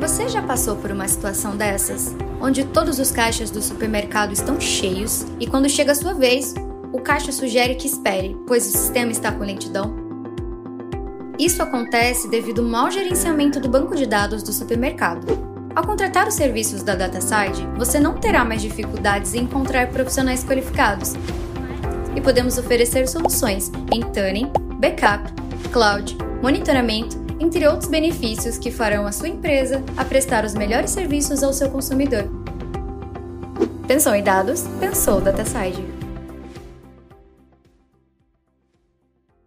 Você já passou por uma situação dessas? Onde todos os caixas do supermercado estão cheios e quando chega a sua vez, o caixa sugere que espere, pois o sistema está com lentidão? Isso acontece devido ao mau gerenciamento do banco de dados do supermercado. Ao contratar os serviços da DataSide, você não terá mais dificuldades em encontrar profissionais qualificados. E podemos oferecer soluções em tuning, backup, cloud, monitoramento, entre outros benefícios que farão a sua empresa a prestar os melhores serviços ao seu consumidor. Pensou em dados? Pensou DataSide.